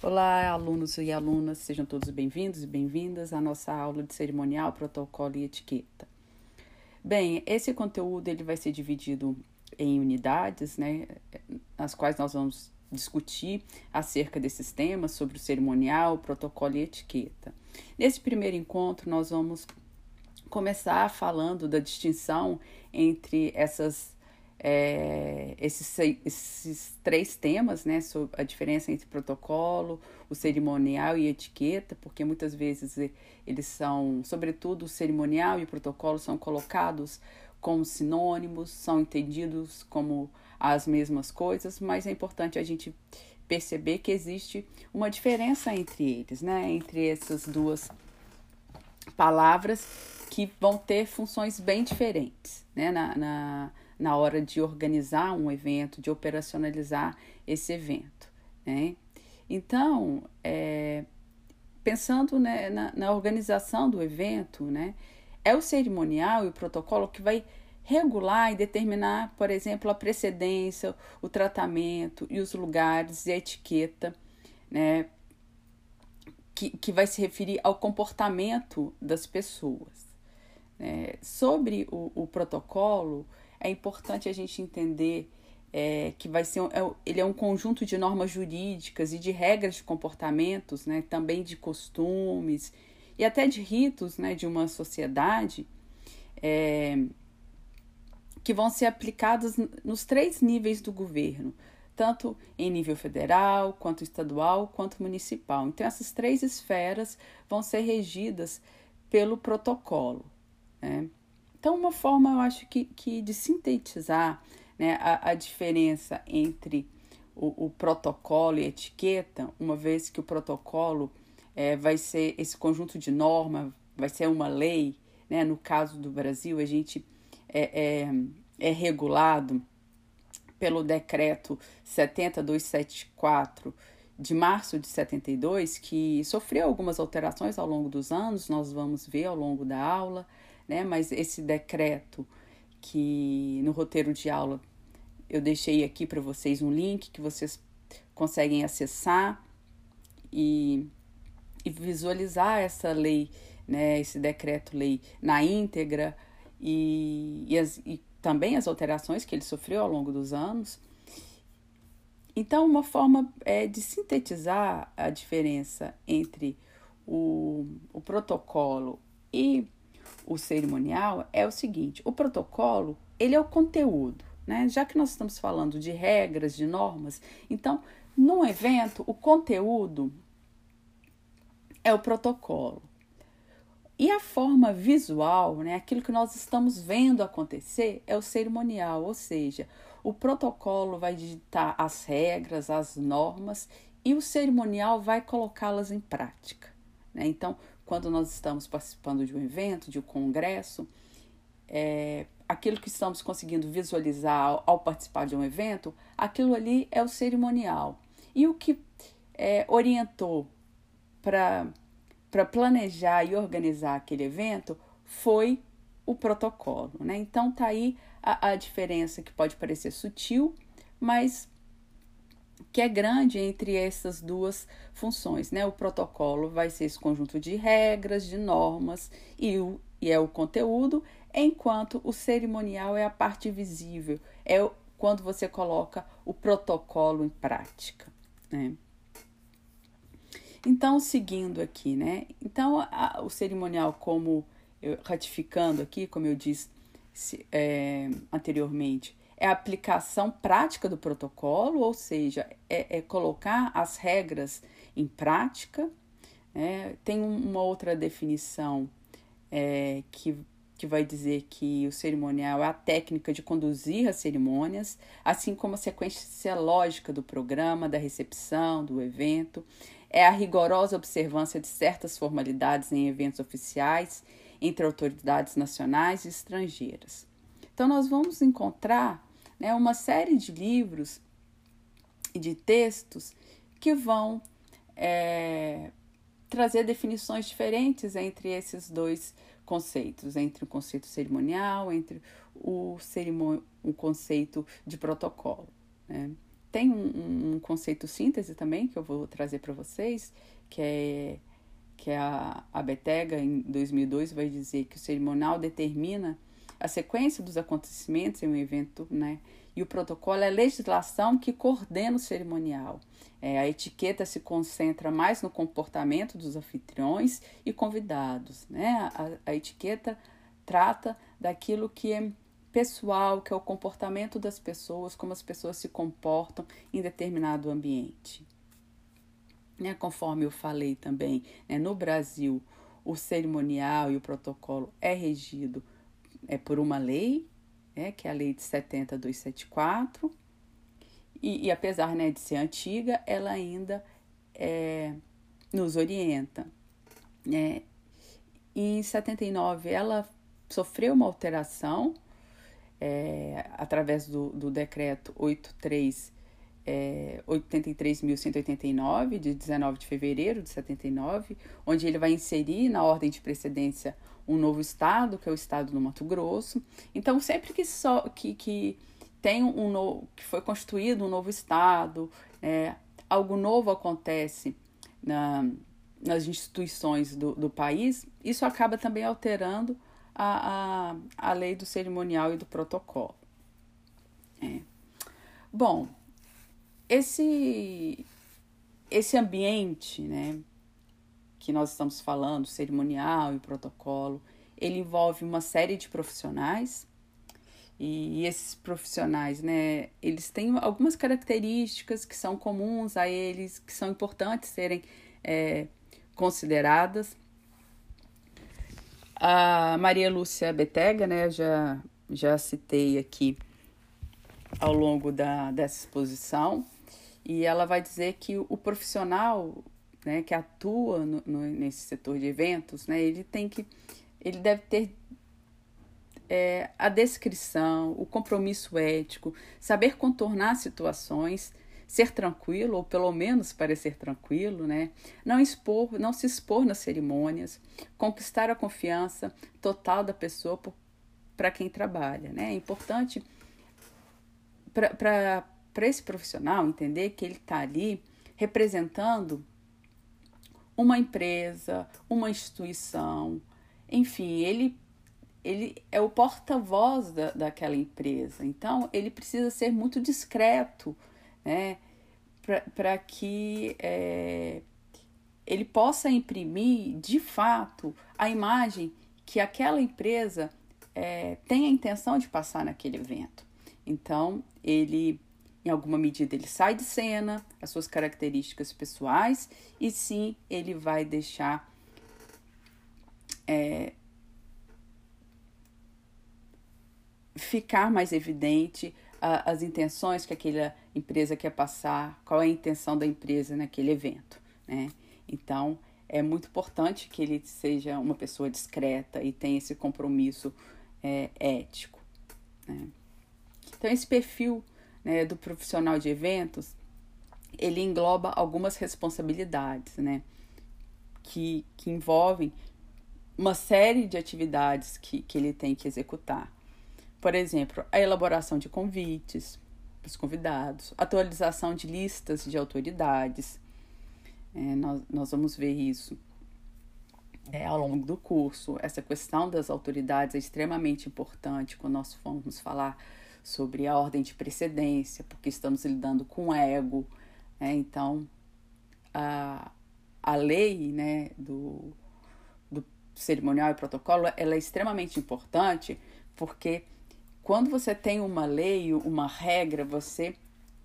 Olá, alunos e alunas, sejam todos bem-vindos e bem-vindas à nossa aula de cerimonial, protocolo e etiqueta. Bem, esse conteúdo ele vai ser dividido em unidades, né, nas quais nós vamos discutir acerca desses temas sobre o cerimonial, protocolo e etiqueta. Nesse primeiro encontro, nós vamos começar falando da distinção entre essas é, esses, esses três temas, né, sobre a diferença entre protocolo, o cerimonial e etiqueta, porque muitas vezes eles são, sobretudo o cerimonial e o protocolo são colocados como sinônimos, são entendidos como as mesmas coisas, mas é importante a gente perceber que existe uma diferença entre eles, né, entre essas duas palavras que vão ter funções bem diferentes, né, na, na na hora de organizar um evento, de operacionalizar esse evento. Né? Então, é, pensando né, na, na, organização do evento, né, é o cerimonial e o protocolo que vai regular e determinar, por exemplo, a precedência, o tratamento e os lugares e a etiqueta, né, que, que vai se referir ao comportamento das pessoas. Né? Sobre o, o protocolo, é importante a gente entender é, que vai ser é, ele é um conjunto de normas jurídicas e de regras de comportamentos, né, também de costumes e até de ritos né, de uma sociedade é, que vão ser aplicados nos três níveis do governo, tanto em nível federal, quanto estadual, quanto municipal. Então, essas três esferas vão ser regidas pelo protocolo. Né? Então, uma forma, eu acho que, que de sintetizar né, a, a diferença entre o, o, protocolo e a etiqueta, uma vez que o protocolo é, vai ser esse conjunto de normas, vai ser uma lei, né? no caso do Brasil, a gente é, é, é regulado pelo decreto 70274 de março de 72, que sofreu algumas alterações ao longo dos anos, nós vamos ver ao longo da aula né? Mas esse decreto que no roteiro de aula eu deixei aqui para vocês um link que vocês conseguem acessar e, e visualizar essa lei, né? Esse decreto-lei na íntegra e, e, as, e também as alterações que ele sofreu ao longo dos anos. Então, uma forma é, de sintetizar a diferença entre o, o protocolo e o cerimonial é o seguinte: o protocolo ele é o conteúdo, né? Já que nós estamos falando de regras, de normas, então num evento o conteúdo é o protocolo. E a forma visual, né, aquilo que nós estamos vendo acontecer, é o cerimonial, ou seja, o protocolo vai digitar as regras, as normas e o cerimonial vai colocá-las em prática. Né? Então, quando nós estamos participando de um evento, de um congresso, é, aquilo que estamos conseguindo visualizar ao, ao, participar de um evento, aquilo ali é o cerimonial. E o que é, orientou para planejar e organizar aquele evento foi o protocolo. Né? Então tá aí a, a diferença que pode parecer sutil, mas que é grande entre essas duas funções. Né? O protocolo vai ser esse conjunto de regras, de normas e, o, e é o conteúdo, enquanto o cerimonial é a parte visível, é quando você coloca o protocolo em prática. Né? Então, seguindo aqui, né? Então, a, o cerimonial, como eu, ratificando aqui, como eu disse é, anteriormente, é a aplicação prática do protocolo, ou seja, é, é colocar as regras em prática. É, tem uma outra definição é, que, que vai dizer que o cerimonial é a técnica de conduzir as cerimônias, assim como a sequência lógica do programa, da recepção, do evento. É a rigorosa observância de certas formalidades em eventos oficiais entre autoridades nacionais e estrangeiras. Então, nós vamos encontrar né, uma série de livros e de textos que vão é, trazer definições diferentes entre esses dois conceitos, entre o conceito cerimonial, entre o, cerimon o conceito de protocolo. Né? tem um, um, conceito síntese também que eu vou trazer para vocês, que é que é a, a Betega em 2002 vai dizer que o cerimonial determina a sequência dos acontecimentos em um evento, né? E o protocolo é a legislação que coordena o cerimonial. É, a etiqueta se concentra mais no comportamento dos anfitriões e convidados, né? A, a etiqueta trata daquilo que é pessoal, que é o comportamento das pessoas, como as pessoas se comportam em determinado ambiente. Né, conforme eu falei também, né, no Brasil, o cerimonial e o protocolo é regido é, por uma lei, né, que é a Lei de 70274, e, e apesar né, de ser antiga, ela ainda é, nos orienta. Né? Em 79 ela sofreu uma alteração é, através do, do decreto 83 é, 83.189, de 19 de fevereiro de 79, onde ele vai inserir na ordem de precedência um novo estado, que é o estado do Mato Grosso. Então, sempre que, só, que, que tem um novo, que foi constituído um novo estado, é, algo novo acontece na, nas instituições do, do país, isso acaba também alterando a, a, a lei do cerimonial e do protocolo. É. Bom, esse, esse ambiente, né, que nós estamos falando, cerimonial e protocolo, ele envolve uma série de profissionais e esses profissionais, né, eles têm algumas características que são comuns a eles, que são importantes serem é, consideradas. A Maria Lúcia Betega, né, já, já citei aqui ao longo da, dessa exposição, e ela vai dizer que o profissional né, que atua no, no, nesse setor de eventos, né, ele tem que, ele deve ter é, a descrição, o compromisso ético, saber contornar situações, ser tranquilo ou pelo menos parecer tranquilo, né? Não expor, não se expor nas cerimônias, conquistar a confiança total da pessoa para quem trabalha, né? É importante para para esse profissional entender que ele está ali representando uma empresa, uma instituição, enfim, ele, ele é o porta-voz da, daquela empresa. Então, ele precisa ser muito discreto, né, para que é, ele possa imprimir de fato a imagem que aquela empresa é, tem a intenção de passar naquele evento. Então, ele em alguma medida ele sai de cena, as suas características pessoais, e sim ele vai deixar é, ficar mais evidente as intenções que aquela empresa quer passar, qual é a intenção da empresa naquele evento. Né? Então, é muito importante que ele seja uma pessoa discreta e tenha esse compromisso é, ético. Né? Então, esse perfil né, do profissional de eventos, ele engloba algumas responsabilidades, né, que, que envolvem uma série de atividades que, que ele tem que executar. Por exemplo, a elaboração de convites para os convidados, atualização de listas de autoridades. É, nós, nós vamos ver isso é, ao longo do curso. Essa questão das autoridades é extremamente importante quando nós formos falar sobre a ordem de precedência, porque estamos lidando com ego. Né? Então, a, a lei né, do, do cerimonial e protocolo ela é extremamente importante, porque quando você tem uma lei, uma regra, você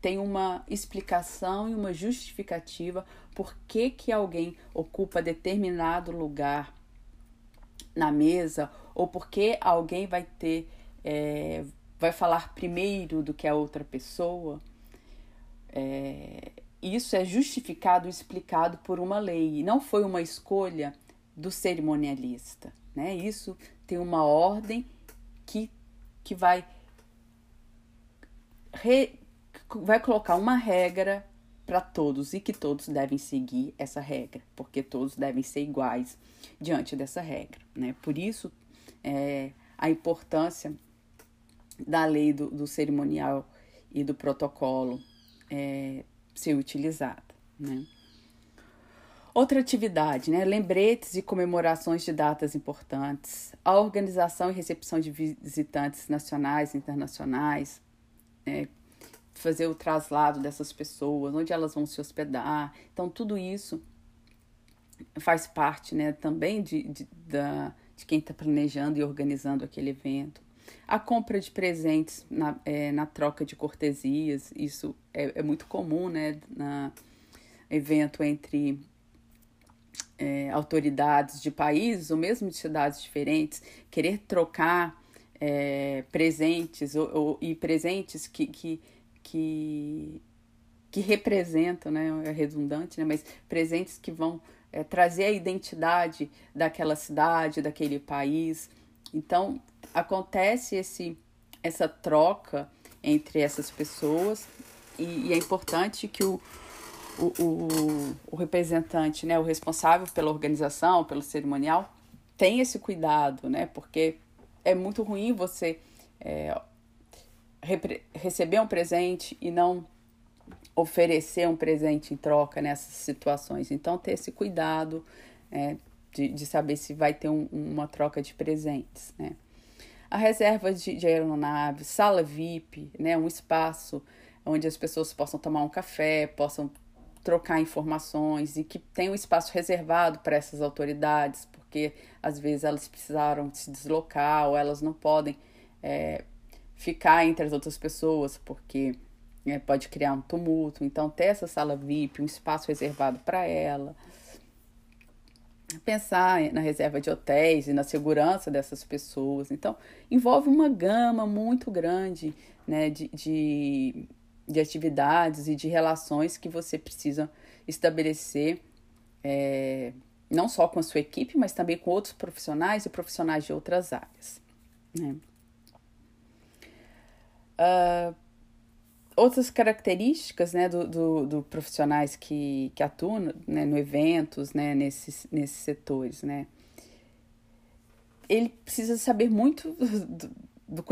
tem uma explicação e uma justificativa por que, que alguém ocupa determinado lugar na mesa ou por que alguém vai ter é, vai falar primeiro do que a outra pessoa, é, isso é justificado e explicado por uma lei, não foi uma escolha do cerimonialista. Né? Isso tem uma ordem que, que vai, re, vai colocar uma regra para todos e que todos devem seguir essa regra, porque todos devem ser iguais diante dessa regra. Né? Por isso, é, a importância da lei do, do cerimonial e do protocolo é, ser utilizada. Né? Outra atividade, né? lembretes e comemorações de datas importantes, a organização e recepção de visitantes nacionais e internacionais, é, fazer o traslado dessas pessoas, onde elas vão se hospedar. Então, tudo isso faz parte né, também de, de, da, de quem está planejando e organizando aquele evento. A compra de presentes na, é, na troca de cortesias, isso é, é muito comum, né? Na evento entre é, autoridades de países ou mesmo de cidades diferentes, querer trocar é, presentes ou, ou, e presentes que, que, que, que representam, né? É redundante, né? Mas presentes que vão é, trazer a identidade daquela cidade, daquele país. Então, acontece esse, essa troca entre essas pessoas e, e é importante que o, o, o, o, representante, né, o responsável pela organização, pelo cerimonial, tenha esse cuidado, né, porque é muito ruim você é, receber um presente e não oferecer um presente em troca nessas situações. Então, ter esse cuidado é, de, de saber se vai ter um, uma troca de presentes, né a reserva de, de aeronave, sala VIP, né, um espaço onde as pessoas possam tomar um café, possam trocar informações e que tenha um espaço reservado para essas autoridades, porque às vezes elas precisaram se deslocar ou elas não podem é, ficar entre as outras pessoas, porque é, pode criar um tumulto. Então, ter essa sala VIP, um espaço reservado para ela pensar na reserva de hotéis e na segurança dessas pessoas. Então, envolve uma gama muito grande né, de, de, de atividades e de relações que você precisa estabelecer, é, não só com a sua equipe, mas também com outros profissionais e profissionais de outras áreas. Né? Uh, outras características né, do, do, do, profissionais que, que atuam né, no eventos, né, nesses, nesses setores, né? Ele precisa saber muito, do, do,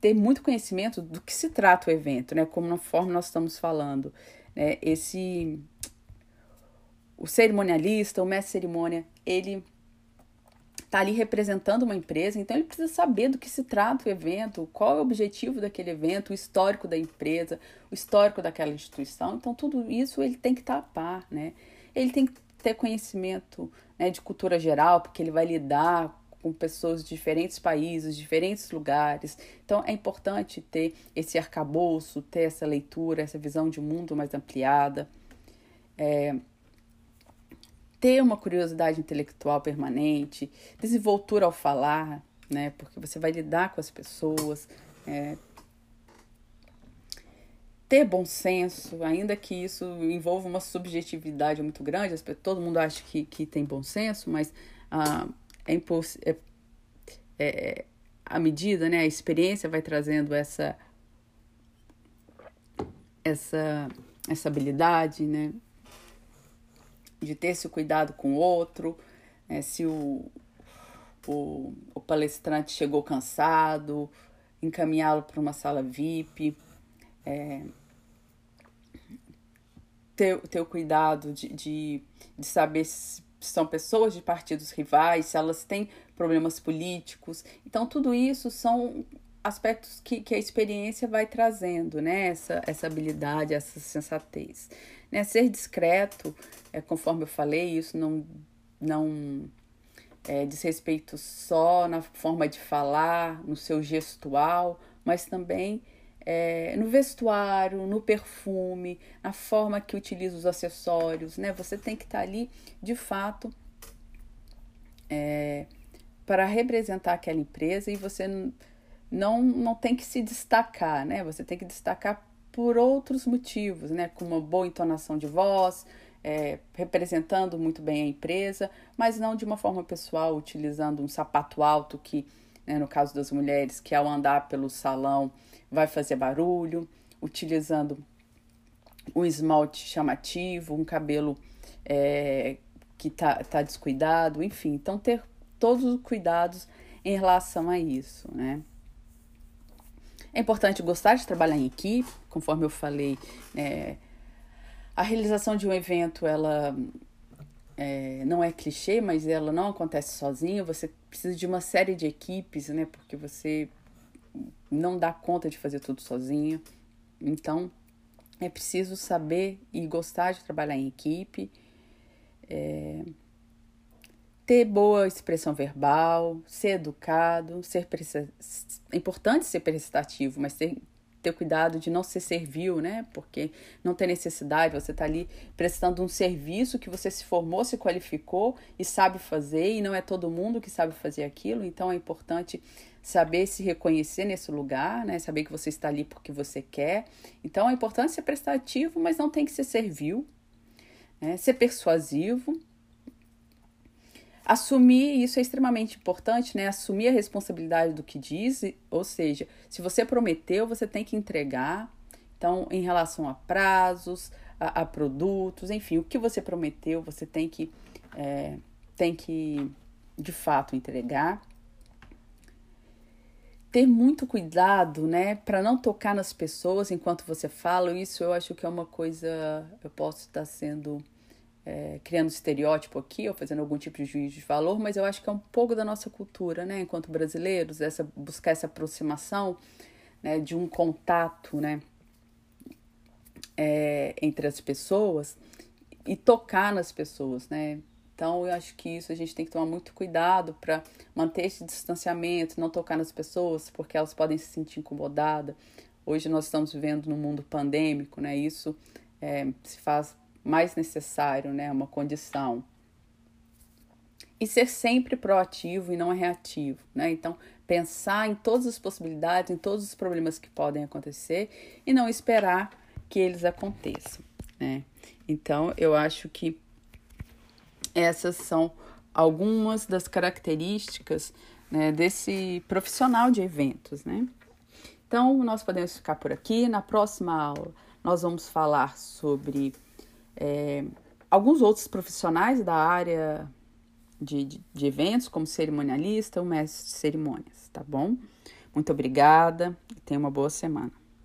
ter muito conhecimento do que se trata o evento, né? Como na forma nós estamos falando. Né? Esse, o cerimonialista, o mestre cerimônia, ele está ali representando uma empresa, então ele precisa saber do que se trata o evento, qual é o objetivo daquele evento, o histórico da empresa, o histórico daquela instituição. Então, tudo isso ele tem que estar tá a par, né? Ele tem que ter conhecimento né, de cultura geral, porque ele vai lidar com pessoas de diferentes países, diferentes lugares. Então, é importante ter esse arcabouço, ter essa leitura, essa visão de mundo mais ampliada. É, ter uma curiosidade intelectual permanente, desenvoltura ao falar, né? Porque você vai lidar com as pessoas, é, ter bom senso, ainda que isso envolva uma subjetividade muito grande, todo mundo acha que, que tem bom senso, mas ah, é, é, é, a medida, né, a experiência vai trazendo essa essa essa habilidade, né, de ter esse cuidado com o outro, né? se o, o, o palestrante chegou cansado, encaminhá-lo para uma sala VIP, é, ter, ter o cuidado de, de, de saber se são pessoas de partidos rivais, se elas têm problemas políticos. Então, tudo isso são aspectos que, que a experiência vai trazendo, né? Essa, essa habilidade, essa sensatez. Né? Ser discreto, é, conforme eu falei, isso não, não é, diz respeito só na forma de falar, no seu gestual, mas também é, no vestuário, no perfume, na forma que utiliza os acessórios, né? Você tem que estar tá ali, de fato, é, para representar aquela empresa e você não, não tem que se destacar, né? Você tem que destacar por outros motivos, né? Com uma boa entonação de voz, é, representando muito bem a empresa, mas não de uma forma pessoal, utilizando um sapato alto que, né, no caso das mulheres, que ao andar pelo salão vai fazer barulho, utilizando um esmalte chamativo, um cabelo é, que tá, tá descuidado, enfim. Então, ter todos os cuidados em relação a isso, né? É importante gostar de trabalhar em equipe, conforme eu falei, né, A realização de um evento, ela é, não é clichê, mas ela não acontece sozinha. Você precisa de uma série de equipes, né? Porque você não dá conta de fazer tudo sozinha. Então, é preciso saber e gostar de trabalhar em equipe. É, ter boa expressão verbal, ser educado, ser é importante ser prestativo, mas ter, ter cuidado de não ser servil, né? Porque não tem necessidade, você está ali prestando um serviço que você se formou, se qualificou e sabe fazer, e não é todo mundo que sabe fazer aquilo, então é importante saber se reconhecer nesse lugar, né? Saber que você está ali porque você quer. Então é importante ser prestativo, mas não tem que ser servil, né? Ser persuasivo, Assumir, isso é extremamente importante, né? Assumir a responsabilidade do que diz, ou seja, se você prometeu, você tem que entregar. Então, em relação a prazos, a, a produtos, enfim, o que você prometeu, você tem que, é, tem que de fato entregar. Ter muito cuidado, né, para não tocar nas pessoas enquanto você fala, isso eu acho que é uma coisa, eu posso estar sendo é, criando estereótipo aqui ou fazendo algum tipo de juízo de valor, mas eu acho que é um pouco da nossa cultura, né, enquanto brasileiros, essa buscar essa aproximação, né, de um contato, né, é, entre as pessoas e tocar nas pessoas, né. Então eu acho que isso a gente tem que tomar muito cuidado para manter esse distanciamento, não tocar nas pessoas, porque elas podem se sentir incomodadas. Hoje nós estamos vivendo num mundo pandêmico, né? Isso é, se faz mais necessário, né? Uma condição. E ser sempre proativo e não reativo, né? Então, pensar em todas as possibilidades, em todos os problemas que podem acontecer e não esperar que eles aconteçam, né? Então, eu acho que essas são algumas das características né, desse profissional de eventos, né? Então, nós podemos ficar por aqui. Na próxima aula, nós vamos falar sobre é, alguns outros profissionais da área de, de, de eventos, como cerimonialista ou mestre de cerimônias, tá bom? Muito obrigada e tenha uma boa semana.